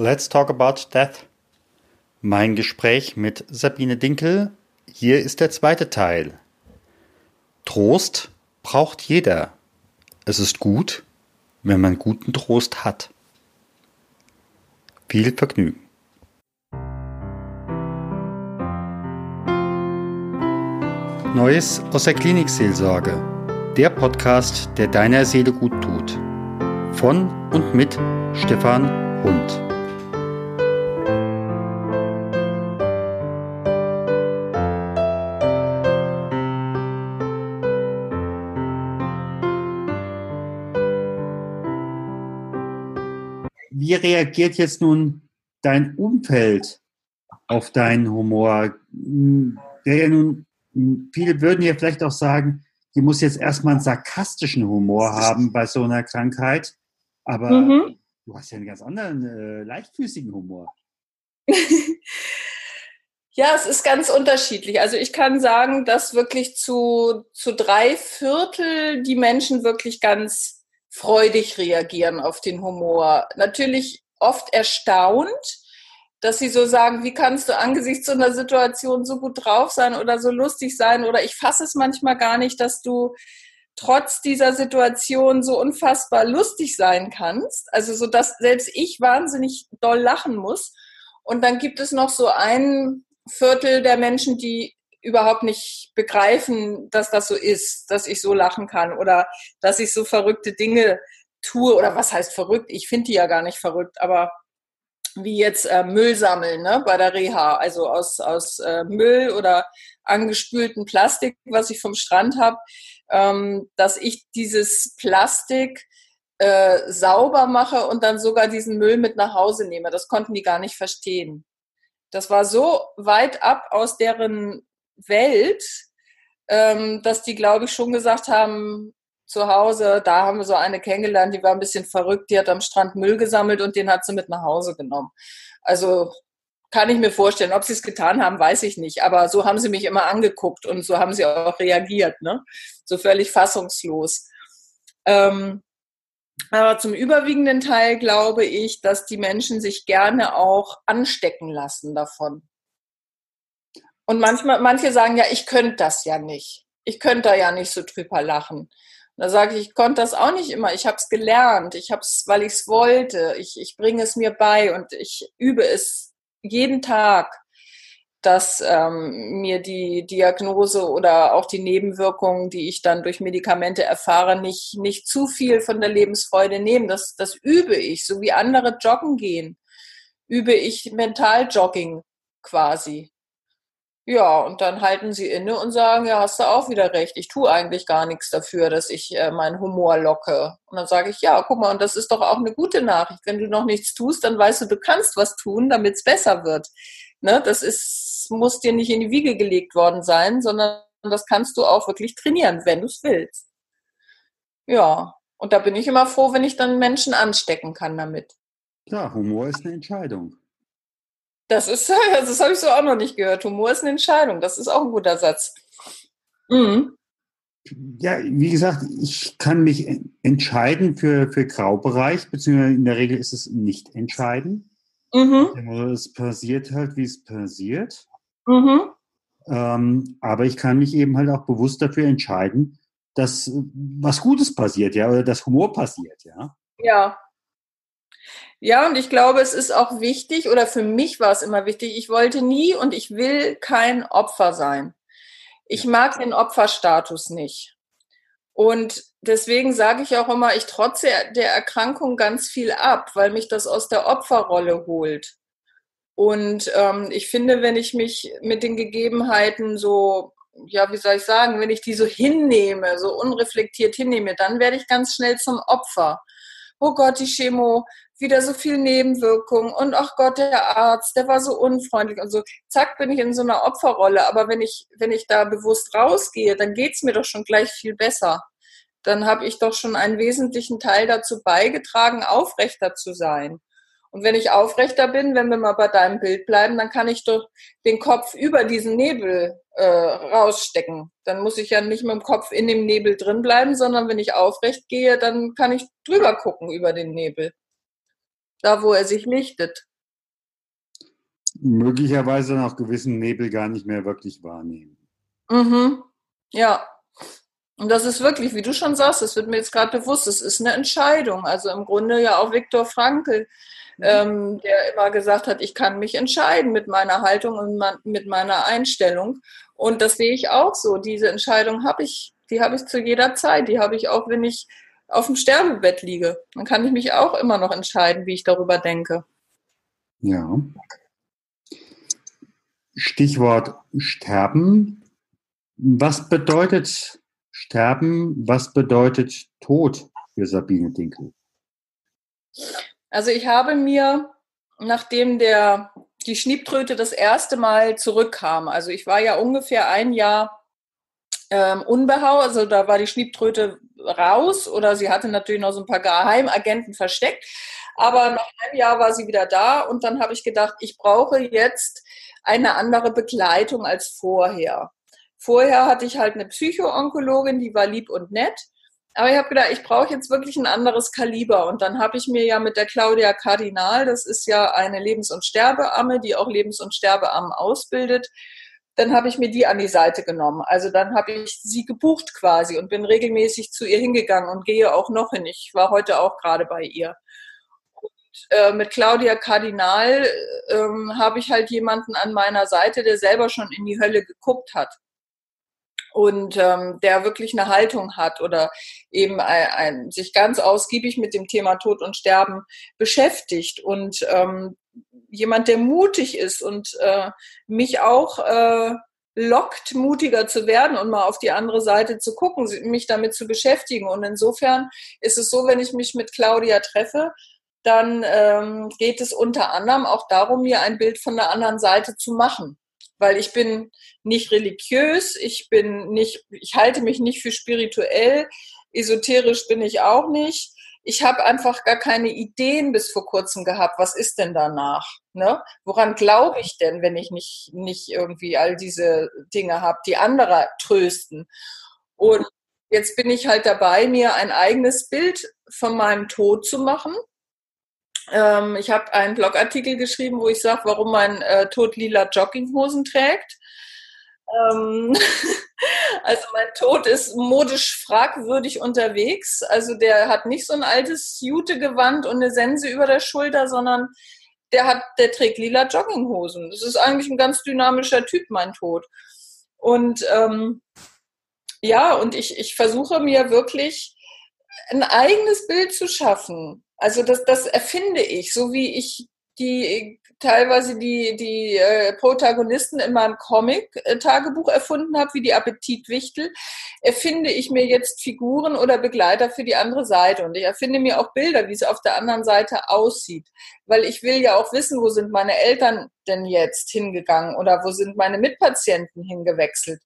Let's talk about death. Mein Gespräch mit Sabine Dinkel. Hier ist der zweite Teil. Trost braucht jeder. Es ist gut, wenn man guten Trost hat. Viel Vergnügen. Neues aus der Klinikseelsorge. Der Podcast, der deiner Seele gut tut. Von und mit Stefan Hund. Wie reagiert jetzt nun dein Umfeld auf deinen Humor? Der ja nun, viele würden ja vielleicht auch sagen, die muss jetzt erstmal einen sarkastischen Humor haben bei so einer Krankheit. Aber mhm. du hast ja einen ganz anderen, äh, leichtfüßigen Humor. ja, es ist ganz unterschiedlich. Also ich kann sagen, dass wirklich zu, zu drei Viertel die Menschen wirklich ganz freudig reagieren auf den Humor. Natürlich oft erstaunt, dass sie so sagen, wie kannst du angesichts so einer Situation so gut drauf sein oder so lustig sein oder ich fasse es manchmal gar nicht, dass du trotz dieser Situation so unfassbar lustig sein kannst. Also so, dass selbst ich wahnsinnig doll lachen muss. Und dann gibt es noch so ein Viertel der Menschen, die überhaupt nicht begreifen, dass das so ist, dass ich so lachen kann oder dass ich so verrückte Dinge tue oder was heißt verrückt? Ich finde die ja gar nicht verrückt, aber wie jetzt äh, Müll sammeln ne, bei der Reha, also aus, aus äh, Müll oder angespülten Plastik, was ich vom Strand habe, ähm, dass ich dieses Plastik äh, sauber mache und dann sogar diesen Müll mit nach Hause nehme. Das konnten die gar nicht verstehen. Das war so weit ab aus deren Welt, ähm, dass die, glaube ich, schon gesagt haben, zu Hause, da haben wir so eine kennengelernt, die war ein bisschen verrückt, die hat am Strand Müll gesammelt und den hat sie mit nach Hause genommen. Also kann ich mir vorstellen. Ob sie es getan haben, weiß ich nicht. Aber so haben sie mich immer angeguckt und so haben sie auch reagiert. Ne? So völlig fassungslos. Ähm, aber zum überwiegenden Teil glaube ich, dass die Menschen sich gerne auch anstecken lassen davon. Und manchmal, manche sagen ja, ich könnte das ja nicht. Ich könnte da ja nicht so drüber lachen. Da sage ich, ich konnte das auch nicht immer. Ich habe es gelernt. Ich habe es, weil ich es wollte. Ich, ich bringe es mir bei und ich übe es jeden Tag, dass ähm, mir die Diagnose oder auch die Nebenwirkungen, die ich dann durch Medikamente erfahre, nicht, nicht zu viel von der Lebensfreude nehmen. Das, das übe ich, so wie andere joggen gehen, übe ich Mentaljogging quasi. Ja, und dann halten sie inne und sagen, ja, hast du auch wieder recht. Ich tue eigentlich gar nichts dafür, dass ich äh, meinen Humor locke. Und dann sage ich, ja, guck mal, und das ist doch auch eine gute Nachricht. Wenn du noch nichts tust, dann weißt du, du kannst was tun, damit es besser wird. Ne? Das ist, muss dir nicht in die Wiege gelegt worden sein, sondern das kannst du auch wirklich trainieren, wenn du es willst. Ja, und da bin ich immer froh, wenn ich dann Menschen anstecken kann damit. Ja, Humor ist eine Entscheidung. Das ist, das habe ich so auch noch nicht gehört. Humor ist eine Entscheidung. Das ist auch ein guter Satz. Mhm. Ja, wie gesagt, ich kann mich entscheiden für, für Graubereich, beziehungsweise in der Regel ist es nicht entscheiden. Mhm. Es passiert halt, wie es passiert. Mhm. Ähm, aber ich kann mich eben halt auch bewusst dafür entscheiden, dass was Gutes passiert, ja, oder dass Humor passiert, ja. Ja, ja, und ich glaube, es ist auch wichtig, oder für mich war es immer wichtig, ich wollte nie und ich will kein Opfer sein. Ich mag den Opferstatus nicht. Und deswegen sage ich auch immer, ich trotze der Erkrankung ganz viel ab, weil mich das aus der Opferrolle holt. Und ähm, ich finde, wenn ich mich mit den Gegebenheiten so, ja, wie soll ich sagen, wenn ich die so hinnehme, so unreflektiert hinnehme, dann werde ich ganz schnell zum Opfer. Oh Gott, die Chemo, wieder so viel Nebenwirkungen und ach Gott, der Arzt, der war so unfreundlich und so. Zack, bin ich in so einer Opferrolle. Aber wenn ich, wenn ich da bewusst rausgehe, dann geht's mir doch schon gleich viel besser. Dann habe ich doch schon einen wesentlichen Teil dazu beigetragen, aufrechter zu sein. Und wenn ich aufrechter bin, wenn wir mal bei deinem Bild bleiben, dann kann ich doch den Kopf über diesen Nebel äh, rausstecken. Dann muss ich ja nicht mit dem Kopf in dem Nebel drin bleiben, sondern wenn ich aufrecht gehe, dann kann ich drüber gucken über den Nebel da wo er sich lichtet. möglicherweise nach gewissen Nebel gar nicht mehr wirklich wahrnehmen. Mhm. Ja. Und das ist wirklich, wie du schon sagst, das wird mir jetzt gerade bewusst, es ist eine Entscheidung. Also im Grunde ja auch Viktor Frankl, mhm. ähm, der immer gesagt hat, ich kann mich entscheiden mit meiner Haltung und mit meiner Einstellung. Und das sehe ich auch so. Diese Entscheidung habe ich, die habe ich zu jeder Zeit. Die habe ich auch, wenn ich auf dem Sterbebett liege. Dann kann ich mich auch immer noch entscheiden, wie ich darüber denke. Ja. Stichwort Sterben. Was bedeutet Sterben? Was bedeutet Tod für Sabine Dinkel? Also ich habe mir, nachdem der, die Schniebtröte das erste Mal zurückkam, also ich war ja ungefähr ein Jahr ähm, unbehau, also da war die Schniebtröte raus oder sie hatte natürlich noch so ein paar Geheimagenten versteckt, aber nach einem Jahr war sie wieder da und dann habe ich gedacht, ich brauche jetzt eine andere Begleitung als vorher. Vorher hatte ich halt eine Psychoonkologin, die war lieb und nett. Aber ich habe gedacht, ich brauche jetzt wirklich ein anderes Kaliber. Und dann habe ich mir ja mit der Claudia Kardinal, das ist ja eine Lebens- und Sterbeamme, die auch Lebens- und Sterbeammen ausbildet, dann habe ich mir die an die Seite genommen. Also dann habe ich sie gebucht quasi und bin regelmäßig zu ihr hingegangen und gehe auch noch hin. Ich war heute auch gerade bei ihr. Und äh, mit Claudia Kardinal äh, habe ich halt jemanden an meiner Seite, der selber schon in die Hölle geguckt hat und ähm, der wirklich eine Haltung hat oder eben ein, ein, sich ganz ausgiebig mit dem Thema Tod und Sterben beschäftigt und ähm, jemand, der mutig ist und äh, mich auch äh, lockt, mutiger zu werden und mal auf die andere Seite zu gucken, mich damit zu beschäftigen. Und insofern ist es so, wenn ich mich mit Claudia treffe, dann ähm, geht es unter anderem auch darum, mir ein Bild von der anderen Seite zu machen. Weil ich bin nicht religiös, ich bin nicht, ich halte mich nicht für spirituell, esoterisch bin ich auch nicht ich habe einfach gar keine Ideen bis vor kurzem gehabt, was ist denn danach? Ne? Woran glaube ich denn, wenn ich nicht, nicht irgendwie all diese Dinge habe, die andere trösten? Und jetzt bin ich halt dabei, mir ein eigenes Bild von meinem Tod zu machen. Ähm, ich habe einen Blogartikel geschrieben, wo ich sage, warum mein äh, Tod lila Jogginghosen trägt. Ähm, also mein Tod ist modisch fragwürdig unterwegs. Also der hat nicht so ein altes Jute-Gewand und eine Sense über der Schulter, sondern der hat, der trägt lila Jogginghosen. Das ist eigentlich ein ganz dynamischer Typ, mein Tod. Und ähm, ja, und ich, ich versuche mir wirklich ein eigenes Bild zu schaffen. Also das, das erfinde ich, so wie ich die teilweise die, die äh, Protagonisten in meinem Comic-Tagebuch erfunden habe, wie die Appetitwichtel, erfinde ich mir jetzt Figuren oder Begleiter für die andere Seite. Und ich erfinde mir auch Bilder, wie es auf der anderen Seite aussieht. Weil ich will ja auch wissen, wo sind meine Eltern denn jetzt hingegangen oder wo sind meine Mitpatienten hingewechselt.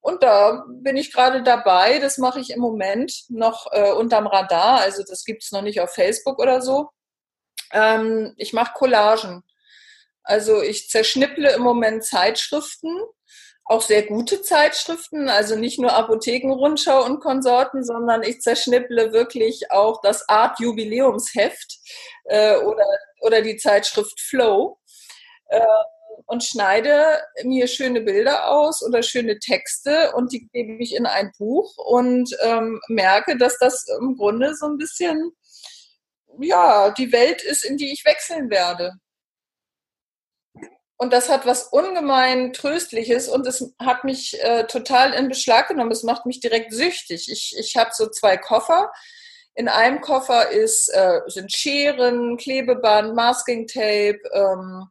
Und da bin ich gerade dabei. Das mache ich im Moment noch äh, unterm Radar. Also das gibt es noch nicht auf Facebook oder so. Ähm, ich mache Collagen. Also ich zerschnipple im Moment Zeitschriften, auch sehr gute Zeitschriften, also nicht nur Apothekenrundschau und Konsorten, sondern ich zerschnipple wirklich auch das Art Jubiläumsheft äh, oder, oder die Zeitschrift Flow äh, und schneide mir schöne Bilder aus oder schöne Texte und die gebe ich in ein Buch und ähm, merke, dass das im Grunde so ein bisschen ja die Welt ist, in die ich wechseln werde. Und das hat was ungemein Tröstliches und es hat mich äh, total in Beschlag genommen. Es macht mich direkt süchtig. Ich, ich habe so zwei Koffer. In einem Koffer ist, äh, sind Scheren, Klebeband, Masking Tape, ähm,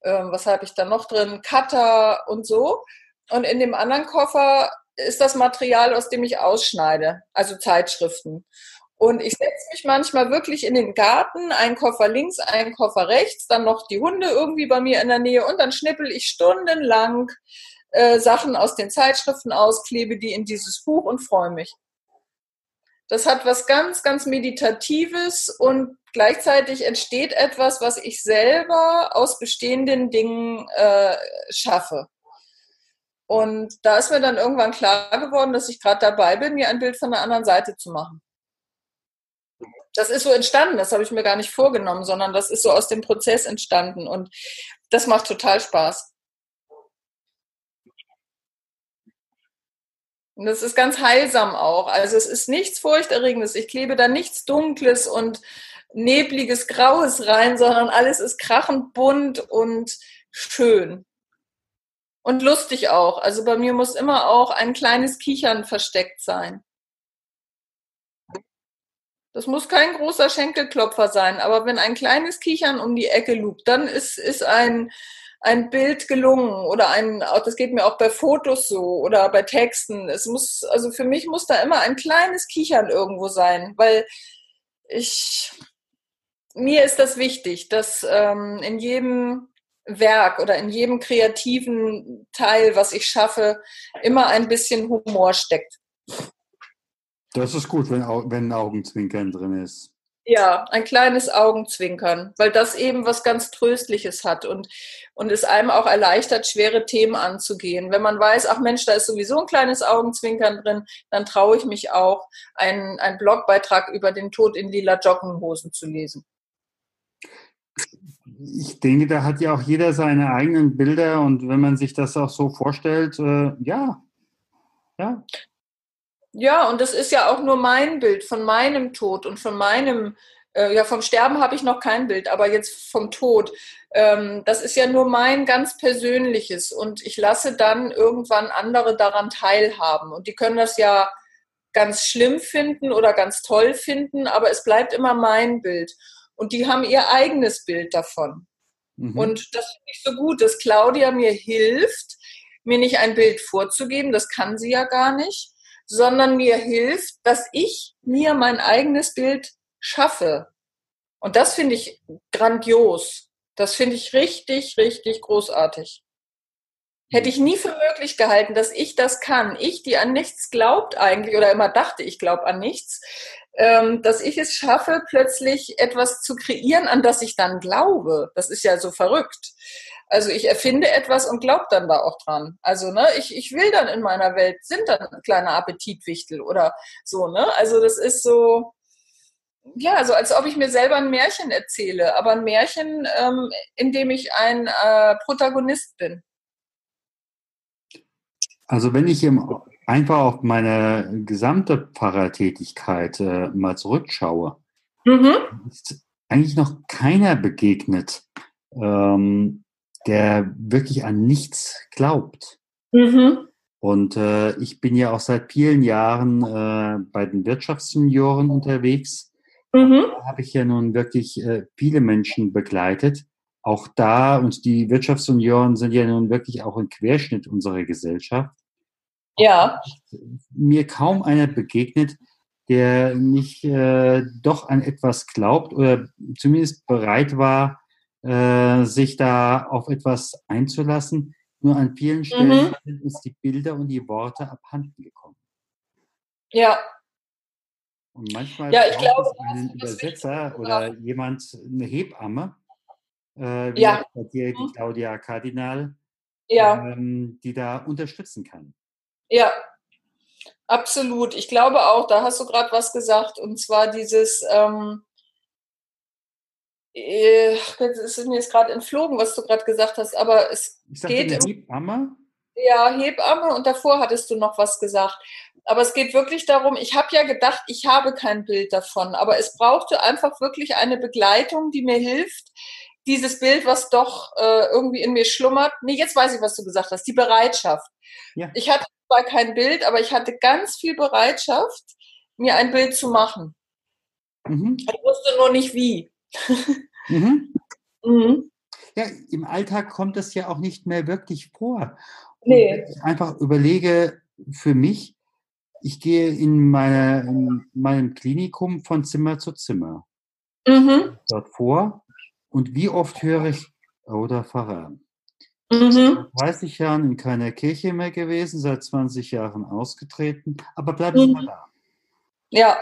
äh, was habe ich da noch drin? Cutter und so. Und in dem anderen Koffer ist das Material, aus dem ich ausschneide, also Zeitschriften. Und ich setze mich manchmal wirklich in den Garten, einen Koffer links, einen Koffer rechts, dann noch die Hunde irgendwie bei mir in der Nähe und dann schnippel ich stundenlang äh, Sachen aus den Zeitschriften aus, klebe die in dieses Buch und freue mich. Das hat was ganz, ganz Meditatives und gleichzeitig entsteht etwas, was ich selber aus bestehenden Dingen äh, schaffe. Und da ist mir dann irgendwann klar geworden, dass ich gerade dabei bin, mir ein Bild von der anderen Seite zu machen das ist so entstanden, das habe ich mir gar nicht vorgenommen, sondern das ist so aus dem Prozess entstanden. Und Das macht total Spaß. Und das ist ganz heilsam auch. Also es ist nichts Furchterregendes. Ich klebe da nichts Dunkles und nebliges Graues rein, sondern alles ist krachend bunt und schön. Und lustig auch. Also bei mir muss immer auch ein kleines Kichern versteckt sein. Das muss kein großer Schenkelklopfer sein, aber wenn ein kleines Kichern um die Ecke lugt, dann ist, ist ein, ein Bild gelungen oder ein, das geht mir auch bei Fotos so oder bei Texten. Es muss, also für mich muss da immer ein kleines Kichern irgendwo sein, weil ich, mir ist das wichtig, dass ähm, in jedem Werk oder in jedem kreativen Teil, was ich schaffe, immer ein bisschen Humor steckt. Das ist gut, wenn, wenn ein Augenzwinkern drin ist. Ja, ein kleines Augenzwinkern, weil das eben was ganz Tröstliches hat und, und es einem auch erleichtert, schwere Themen anzugehen. Wenn man weiß, ach Mensch, da ist sowieso ein kleines Augenzwinkern drin, dann traue ich mich auch, einen, einen Blogbeitrag über den Tod in lila Joggenhosen zu lesen. Ich denke, da hat ja auch jeder seine eigenen Bilder und wenn man sich das auch so vorstellt, äh, ja, ja. Ja, und das ist ja auch nur mein Bild von meinem Tod und von meinem, äh, ja, vom Sterben habe ich noch kein Bild, aber jetzt vom Tod. Ähm, das ist ja nur mein ganz persönliches und ich lasse dann irgendwann andere daran teilhaben. Und die können das ja ganz schlimm finden oder ganz toll finden, aber es bleibt immer mein Bild. Und die haben ihr eigenes Bild davon. Mhm. Und das finde ich so gut, dass Claudia mir hilft, mir nicht ein Bild vorzugeben, das kann sie ja gar nicht, sondern mir hilft, dass ich mir mein eigenes Bild schaffe. Und das finde ich grandios. Das finde ich richtig, richtig großartig. Hätte ich nie für möglich gehalten, dass ich das kann. Ich, die an nichts glaubt eigentlich oder immer dachte, ich glaube an nichts, ähm, dass ich es schaffe, plötzlich etwas zu kreieren, an das ich dann glaube. Das ist ja so verrückt. Also ich erfinde etwas und glaube dann da auch dran. Also ne, ich, ich will dann in meiner Welt, sind dann kleine Appetitwichtel oder so, ne? Also das ist so, ja, so als ob ich mir selber ein Märchen erzähle, aber ein Märchen, ähm, in dem ich ein äh, Protagonist bin. Also wenn ich im, einfach auf meine gesamte Pfarrertätigkeit äh, mal zurückschaue, mhm. ist eigentlich noch keiner begegnet, ähm, der wirklich an nichts glaubt. Mhm. Und äh, ich bin ja auch seit vielen Jahren äh, bei den Wirtschaftssenioren unterwegs. Mhm. Da habe ich ja nun wirklich äh, viele Menschen begleitet. Auch da, und die Wirtschaftssenioren sind ja nun wirklich auch ein Querschnitt unserer Gesellschaft. Ja. Mir kaum einer begegnet, der nicht äh, doch an etwas glaubt oder zumindest bereit war, äh, sich da auf etwas einzulassen. Nur an vielen Stellen mhm. sind uns die Bilder und die Worte abhanden gekommen. Ja. Und manchmal ja, ich glaube, es einen Übersetzer oder jemand, eine Hebamme, äh, wie ja. bei dir die mhm. Claudia Kardinal, ja. ähm, die da unterstützen kann. Ja, absolut. Ich glaube auch, da hast du gerade was gesagt, und zwar dieses, ähm, es ist mir jetzt gerade entflogen, was du gerade gesagt hast, aber es ich geht. Im, Hebamme? Ja, Hebamme und davor hattest du noch was gesagt. Aber es geht wirklich darum, ich habe ja gedacht, ich habe kein Bild davon, aber es brauchte einfach wirklich eine Begleitung, die mir hilft, dieses Bild, was doch äh, irgendwie in mir schlummert. Nee, jetzt weiß ich, was du gesagt hast, die Bereitschaft. Ja. Ich hatte zwar kein Bild, aber ich hatte ganz viel Bereitschaft, mir ein Bild zu machen. Mhm. Ich wusste nur nicht wie. Mhm. Mhm. Ja, im Alltag kommt das ja auch nicht mehr wirklich vor. Nee. ich einfach überlege, für mich, ich gehe in, meine, in meinem Klinikum von Zimmer zu Zimmer. Mhm. Dort vor. Und wie oft höre ich, oder Pfarrer, Mhm. Seit 30 Jahren in keiner Kirche mehr gewesen, seit 20 Jahren ausgetreten, aber bleiben Sie mhm. mal da. Ja,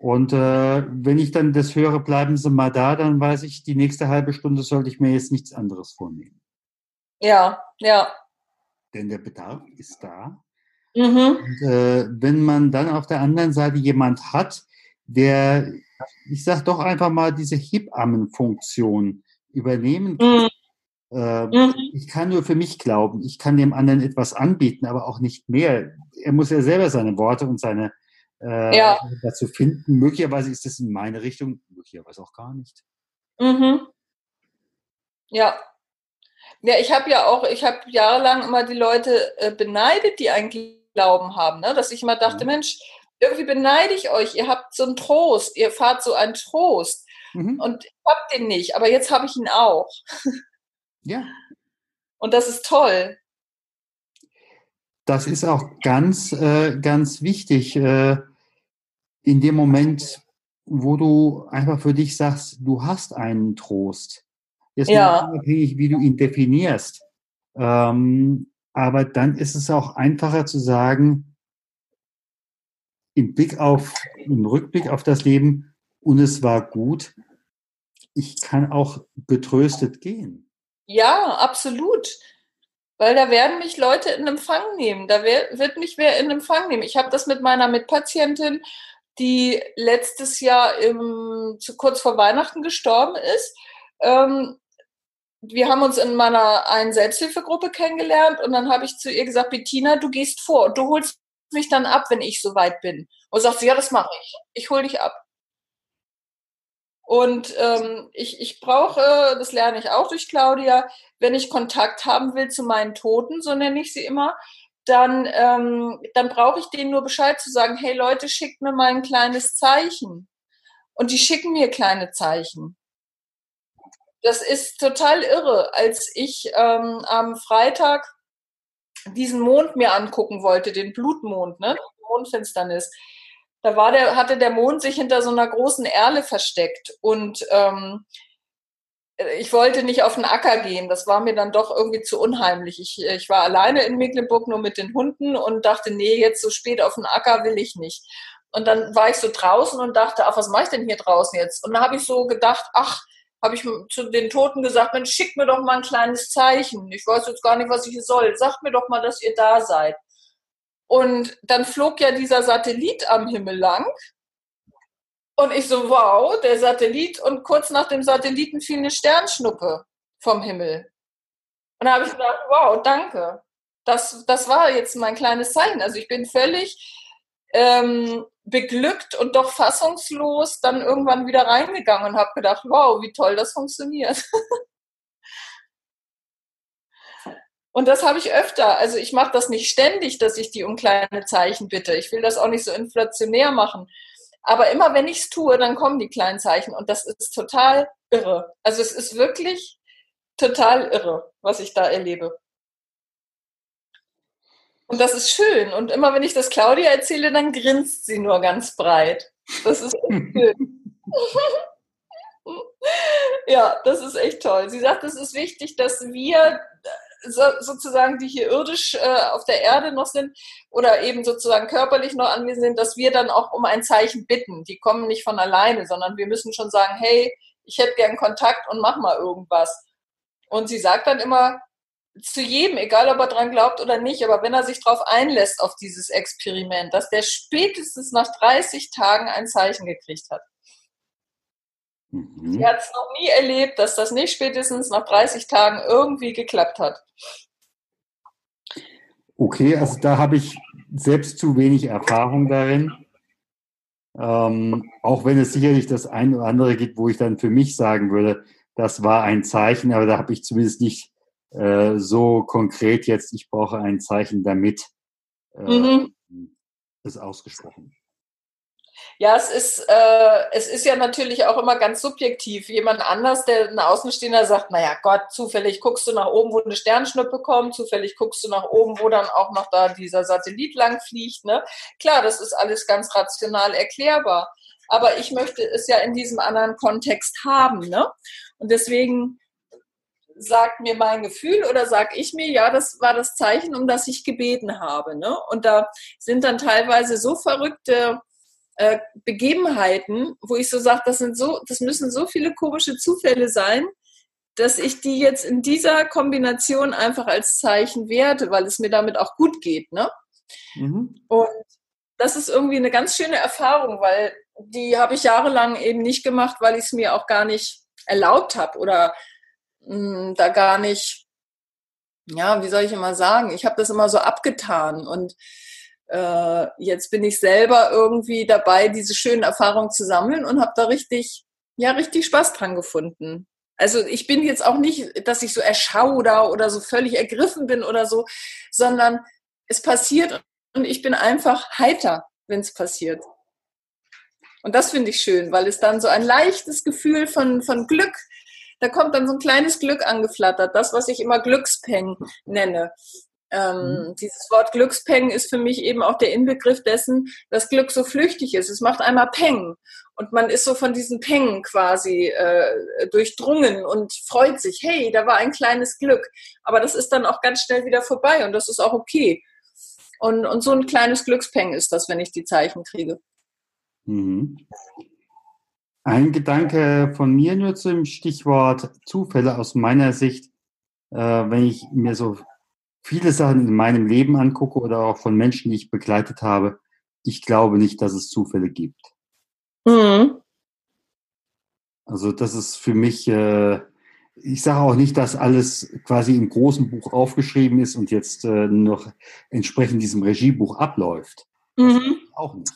und äh, wenn ich dann das höre, bleiben Sie mal da, dann weiß ich, die nächste halbe Stunde sollte ich mir jetzt nichts anderes vornehmen. Ja, ja. Denn der Bedarf ist da. Mhm. Und äh, wenn man dann auf der anderen Seite jemand hat, der, ich sag doch einfach mal, diese Hebammenfunktion übernehmen kann, mhm. Äh. Ich kann nur für mich glauben. Ich kann dem anderen etwas anbieten, aber auch nicht mehr. Er muss ja selber seine Worte und seine äh, ja. dazu finden. Möglicherweise ist es in meine Richtung, möglicherweise auch gar nicht. Mhm. Ja. Ja, ich habe ja auch, ich habe jahrelang immer die Leute äh, beneidet, die einen Glauben haben, ne? dass ich immer dachte, mhm. Mensch, irgendwie beneide ich euch, ihr habt so einen Trost, ihr fahrt so einen Trost. Mhm. Und ich habe den nicht, aber jetzt habe ich ihn auch. Ja. Und das ist toll. Das ist auch ganz, äh, ganz wichtig. Äh, in dem Moment, wo du einfach für dich sagst, du hast einen Trost. Jetzt ja. unabhängig, wie du ihn definierst. Ähm, aber dann ist es auch einfacher zu sagen, im Blick auf, im Rückblick auf das Leben, und es war gut, ich kann auch getröstet gehen. Ja, absolut. Weil da werden mich Leute in Empfang nehmen. Da wird mich wer in Empfang nehmen. Ich habe das mit meiner Mitpatientin, die letztes Jahr im, zu kurz vor Weihnachten gestorben ist. Ähm, wir haben uns in meiner einen Selbsthilfegruppe kennengelernt und dann habe ich zu ihr gesagt, Bettina, du gehst vor und du holst mich dann ab, wenn ich soweit bin. Und sagt sie, ja, das mache ich. Ich hole dich ab. Und ähm, ich, ich brauche, das lerne ich auch durch Claudia, wenn ich Kontakt haben will zu meinen Toten, so nenne ich sie immer, dann, ähm, dann brauche ich denen nur Bescheid zu sagen, hey Leute, schickt mir mal ein kleines Zeichen. Und die schicken mir kleine Zeichen. Das ist total irre. Als ich ähm, am Freitag diesen Mond mir angucken wollte, den Blutmond, ne, Mondfinsternis, da war der, hatte der Mond sich hinter so einer großen Erle versteckt und ähm, ich wollte nicht auf den Acker gehen. Das war mir dann doch irgendwie zu unheimlich. Ich, ich war alleine in Mecklenburg nur mit den Hunden und dachte, nee, jetzt so spät auf den Acker will ich nicht. Und dann war ich so draußen und dachte, ach, was mache ich denn hier draußen jetzt? Und dann habe ich so gedacht, ach, habe ich zu den Toten gesagt, Mensch, schickt mir doch mal ein kleines Zeichen. Ich weiß jetzt gar nicht, was ich hier soll. Sagt mir doch mal, dass ihr da seid. Und dann flog ja dieser Satellit am Himmel lang. Und ich so, wow, der Satellit. Und kurz nach dem Satelliten fiel eine Sternschnuppe vom Himmel. Und da habe ich gedacht, wow, danke. Das, das war jetzt mein kleines Zeichen. Also ich bin völlig ähm, beglückt und doch fassungslos dann irgendwann wieder reingegangen und habe gedacht, wow, wie toll das funktioniert. und das habe ich öfter. Also ich mache das nicht ständig, dass ich die um kleine Zeichen bitte. Ich will das auch nicht so inflationär machen. Aber immer wenn ich es tue, dann kommen die kleinen Zeichen und das ist total irre. Also es ist wirklich total irre, was ich da erlebe. Und das ist schön. Und immer wenn ich das Claudia erzähle, dann grinst sie nur ganz breit. Das ist echt schön. ja, das ist echt toll. Sie sagt, es ist wichtig, dass wir so, sozusagen, die hier irdisch äh, auf der Erde noch sind oder eben sozusagen körperlich noch anwesend sind, dass wir dann auch um ein Zeichen bitten. Die kommen nicht von alleine, sondern wir müssen schon sagen, hey, ich hätte gern Kontakt und mach mal irgendwas. Und sie sagt dann immer, zu jedem, egal ob er dran glaubt oder nicht, aber wenn er sich darauf einlässt, auf dieses Experiment, dass der spätestens nach 30 Tagen ein Zeichen gekriegt hat. Mhm. Sie hat es noch nie erlebt, dass das nicht spätestens nach 30 Tagen irgendwie geklappt hat. Okay, also da habe ich selbst zu wenig Erfahrung darin. Ähm, auch wenn es sicherlich das eine oder andere gibt, wo ich dann für mich sagen würde, das war ein Zeichen, aber da habe ich zumindest nicht äh, so konkret jetzt, ich brauche ein Zeichen damit, äh, mhm. ist ausgesprochen. Ja, es ist, äh, es ist ja natürlich auch immer ganz subjektiv. Jemand anders, der ein Außenstehender sagt, naja Gott, zufällig guckst du nach oben, wo eine Sternschnuppe kommt, zufällig guckst du nach oben, wo dann auch noch da dieser Satellit lang fliegt. Ne? Klar, das ist alles ganz rational erklärbar. Aber ich möchte es ja in diesem anderen Kontext haben. Ne? Und deswegen sagt mir mein Gefühl oder sag ich mir, ja, das war das Zeichen, um das ich gebeten habe. Ne? Und da sind dann teilweise so verrückte äh, Begebenheiten, wo ich so sage, das sind so, das müssen so viele komische Zufälle sein, dass ich die jetzt in dieser Kombination einfach als Zeichen werte, weil es mir damit auch gut geht. Ne? Mhm. Und das ist irgendwie eine ganz schöne Erfahrung, weil die habe ich jahrelang eben nicht gemacht, weil ich es mir auch gar nicht erlaubt habe oder mh, da gar nicht, ja, wie soll ich immer sagen, ich habe das immer so abgetan und äh, jetzt bin ich selber irgendwie dabei, diese schönen Erfahrungen zu sammeln und habe da richtig, ja, richtig Spaß dran gefunden. Also ich bin jetzt auch nicht, dass ich so erschauder oder so völlig ergriffen bin oder so, sondern es passiert und ich bin einfach heiter, wenn es passiert. Und das finde ich schön, weil es dann so ein leichtes Gefühl von, von Glück, da kommt dann so ein kleines Glück angeflattert, das, was ich immer Glückspeng nenne. Ähm, mhm. Dieses Wort Glückspeng ist für mich eben auch der Inbegriff dessen, dass Glück so flüchtig ist. Es macht einmal Peng und man ist so von diesen Pengen quasi äh, durchdrungen und freut sich, hey, da war ein kleines Glück. Aber das ist dann auch ganz schnell wieder vorbei und das ist auch okay. Und, und so ein kleines Glückspeng ist das, wenn ich die Zeichen kriege. Mhm. Ein Gedanke von mir nur zum Stichwort Zufälle aus meiner Sicht, äh, wenn ich mir so viele Sachen in meinem Leben angucke oder auch von Menschen, die ich begleitet habe, ich glaube nicht, dass es Zufälle gibt. Mhm. Also das ist für mich, äh, ich sage auch nicht, dass alles quasi im großen Buch aufgeschrieben ist und jetzt äh, noch entsprechend diesem Regiebuch abläuft. Mhm. auch nicht.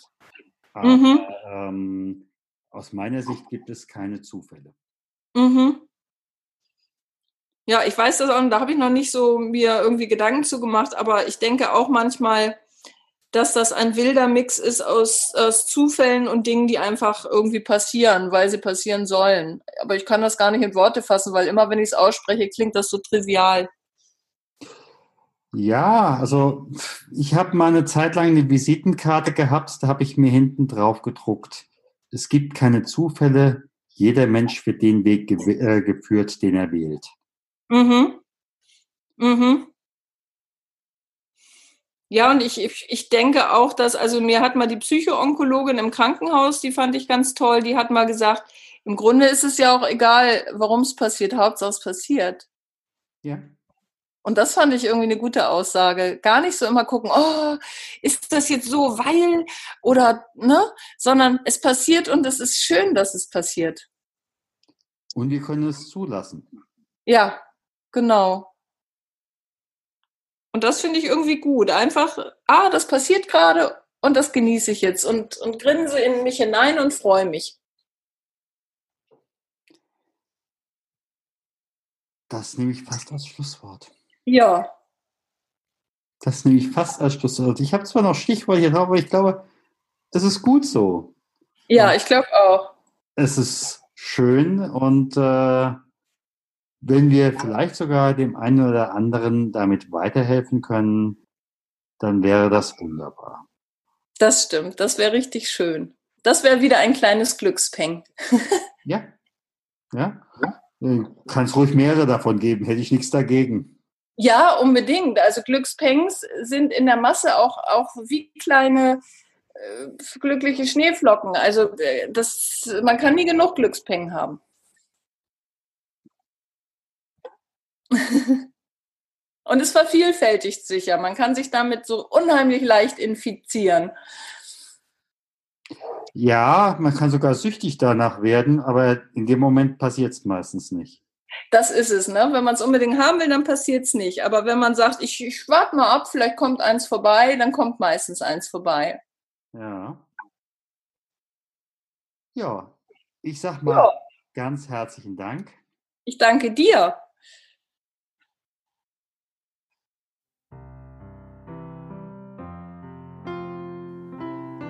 Aber mhm. ähm, aus meiner Sicht gibt es keine Zufälle. Mhm. Ja, ich weiß das auch, da habe ich noch nicht so mir irgendwie Gedanken zu gemacht, aber ich denke auch manchmal, dass das ein wilder Mix ist aus, aus Zufällen und Dingen, die einfach irgendwie passieren, weil sie passieren sollen. Aber ich kann das gar nicht in Worte fassen, weil immer, wenn ich es ausspreche, klingt das so trivial. Ja, also ich habe mal eine Zeit lang eine Visitenkarte gehabt, da habe ich mir hinten drauf gedruckt. Es gibt keine Zufälle, jeder Mensch wird den Weg ge äh, geführt, den er wählt. Mhm. Mhm. Ja, und ich, ich, denke auch, dass, also mir hat mal die Psychoonkologin im Krankenhaus, die fand ich ganz toll, die hat mal gesagt, im Grunde ist es ja auch egal, warum es passiert, Hauptsache es passiert. Ja. Und das fand ich irgendwie eine gute Aussage. Gar nicht so immer gucken, oh, ist das jetzt so, weil oder, ne? Sondern es passiert und es ist schön, dass es passiert. Und wir können es zulassen. Ja, genau. Und das finde ich irgendwie gut. Einfach, ah, das passiert gerade und das genieße ich jetzt und, und grinse in mich hinein und freue mich. Das nehme ich fast als Schlusswort. Ja. Das nehme ich fast als Schlusswort. Ich habe zwar noch Stichworte hier aber ich glaube, das ist gut so. Ja, ich glaube auch. Es ist schön und äh, wenn wir vielleicht sogar dem einen oder anderen damit weiterhelfen können, dann wäre das wunderbar. Das stimmt, das wäre richtig schön. Das wäre wieder ein kleines Glückspeng. ja, ja. Kann es ruhig mehrere davon geben, hätte ich nichts dagegen. Ja, unbedingt. Also Glückspengs sind in der Masse auch, auch wie kleine äh, glückliche Schneeflocken. Also äh, das, man kann nie genug Glückspeng haben. Und es vervielfältigt sich ja. Man kann sich damit so unheimlich leicht infizieren. Ja, man kann sogar süchtig danach werden, aber in dem Moment passiert es meistens nicht. Das ist es, ne? Wenn man es unbedingt haben will, dann passiert es nicht. Aber wenn man sagt, ich, ich warte mal ab, vielleicht kommt eins vorbei, dann kommt meistens eins vorbei. Ja. Ja, ich sag mal ja. ganz herzlichen Dank. Ich danke dir.